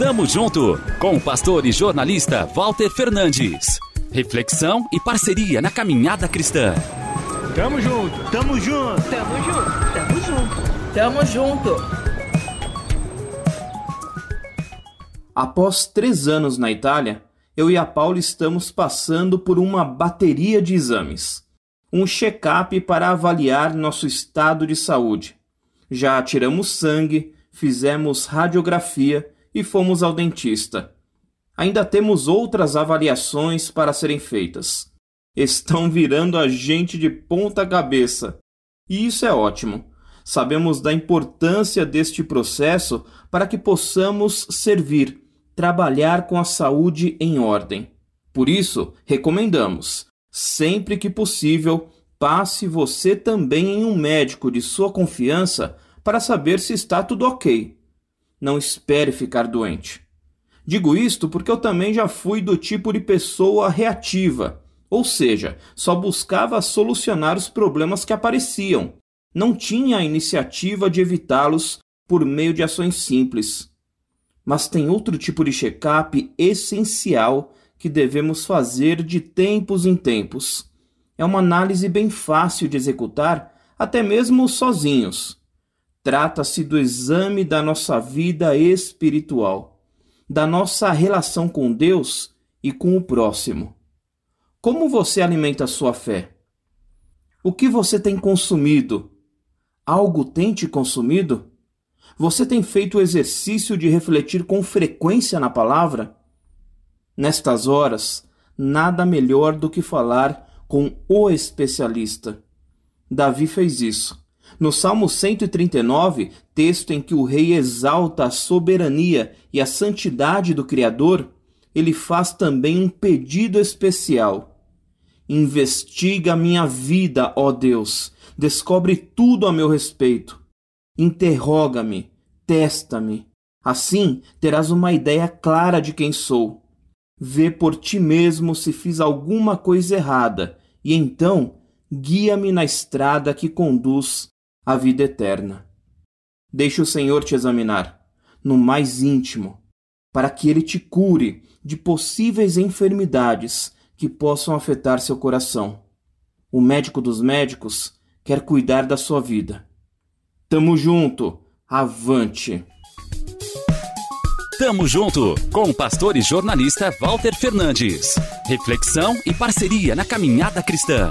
Tamo junto com o pastor e jornalista Walter Fernandes. Reflexão e parceria na caminhada cristã. Tamo junto, tamo junto, tamo junto, tamo junto, tamo junto. Após três anos na Itália, eu e a Paula estamos passando por uma bateria de exames. Um check-up para avaliar nosso estado de saúde. Já tiramos sangue, fizemos radiografia e fomos ao dentista. Ainda temos outras avaliações para serem feitas. Estão virando a gente de ponta cabeça. E isso é ótimo. Sabemos da importância deste processo para que possamos servir, trabalhar com a saúde em ordem. Por isso, recomendamos, sempre que possível, passe você também em um médico de sua confiança para saber se está tudo ok. Não espere ficar doente. Digo isto porque eu também já fui do tipo de pessoa reativa, ou seja, só buscava solucionar os problemas que apareciam. Não tinha a iniciativa de evitá-los por meio de ações simples. Mas tem outro tipo de check-up essencial que devemos fazer de tempos em tempos. É uma análise bem fácil de executar, até mesmo sozinhos. Trata-se do exame da nossa vida espiritual, da nossa relação com Deus e com o próximo. Como você alimenta a sua fé? O que você tem consumido? Algo tem te consumido? Você tem feito o exercício de refletir com frequência na palavra? Nestas horas, nada melhor do que falar com o especialista. Davi fez isso no Salmo 139, texto em que o rei exalta a soberania e a santidade do Criador, ele faz também um pedido especial. Investiga minha vida, ó Deus, descobre tudo a meu respeito. Interroga-me, testa-me. Assim terás uma ideia clara de quem sou. Vê por ti mesmo se fiz alguma coisa errada, e então guia-me na estrada que conduz a vida eterna. Deixe o Senhor te examinar no mais íntimo, para que ele te cure de possíveis enfermidades que possam afetar seu coração. O médico dos médicos quer cuidar da sua vida. Tamo junto, avante! Tamo junto com o pastor e jornalista Walter Fernandes. Reflexão e parceria na caminhada cristã.